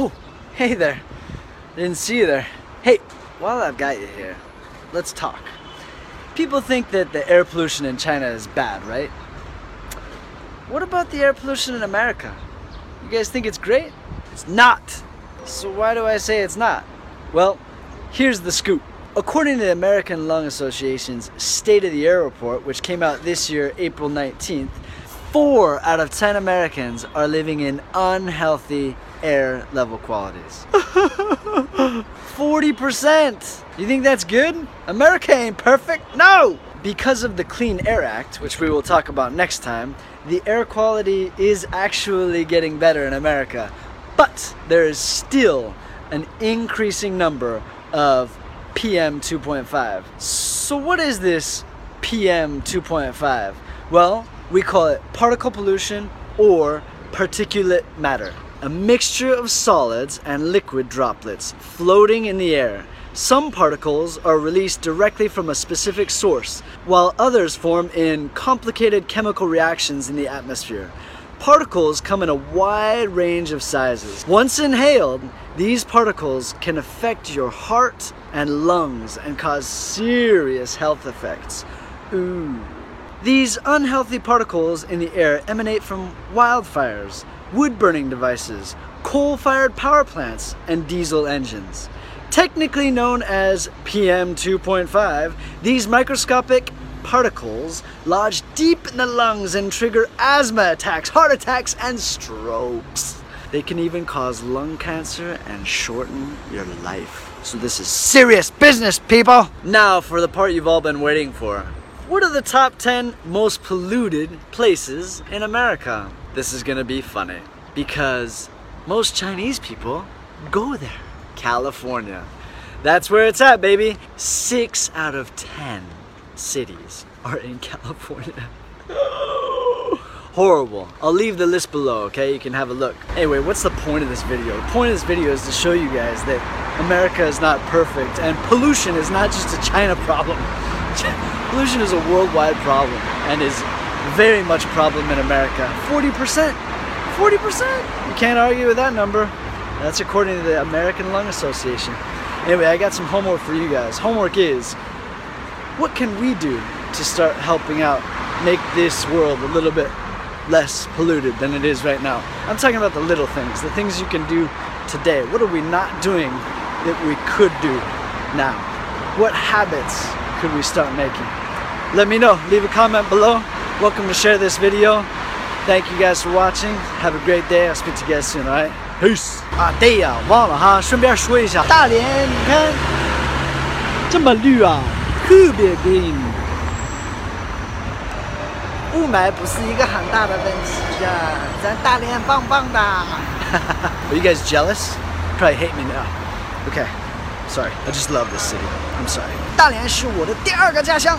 Oh, hey there. Didn't see you there. Hey, while I've got you here, let's talk. People think that the air pollution in China is bad, right? What about the air pollution in America? You guys think it's great? It's not. So why do I say it's not? Well, here's the scoop. According to the American Lung Association's State of the Air report, which came out this year, April 19th, four out of 10 Americans are living in unhealthy air level qualities. 40%! You think that's good? America ain't perfect? No! Because of the Clean Air Act, which we will talk about next time, the air quality is actually getting better in America. But there is still an increasing number of PM 2.5. So, what is this PM 2.5? Well, we call it particle pollution or particulate matter, a mixture of solids and liquid droplets floating in the air. Some particles are released directly from a specific source, while others form in complicated chemical reactions in the atmosphere. Particles come in a wide range of sizes. Once inhaled, these particles can affect your heart and lungs and cause serious health effects. Ooh. These unhealthy particles in the air emanate from wildfires, wood burning devices, coal fired power plants, and diesel engines. Technically known as PM 2.5, these microscopic particles lodge deep in the lungs and trigger asthma attacks, heart attacks, and strokes. They can even cause lung cancer and shorten your life. So, this is serious business, people! Now, for the part you've all been waiting for. What are the top 10 most polluted places in America? This is gonna be funny because most Chinese people go there. California. That's where it's at, baby. Six out of 10 cities are in California. Horrible. I'll leave the list below, okay? You can have a look. Anyway, what's the point of this video? The point of this video is to show you guys that America is not perfect and pollution is not just a China problem. pollution is a worldwide problem and is very much a problem in America. 40%. 40%. You can't argue with that number. That's according to the American Lung Association. Anyway, I got some homework for you guys. Homework is what can we do to start helping out make this world a little bit less polluted than it is right now? I'm talking about the little things, the things you can do today. What are we not doing that we could do now? What habits could we start making? Let me know. Leave a comment below. Welcome to share this video. Thank you guys for watching. Have a great day. I'll speak to you guys soon, alright? Peace! 啊，对呀，忘了哈，顺便说一下，大连你看这么绿啊，特别 green。雾霾不是一个很大的问题呀，咱大连棒棒的。Are you guys jealous? Probably hate me now. Okay, Sorry. I just love this city. I'm sorry. 大连是我的第二个家乡。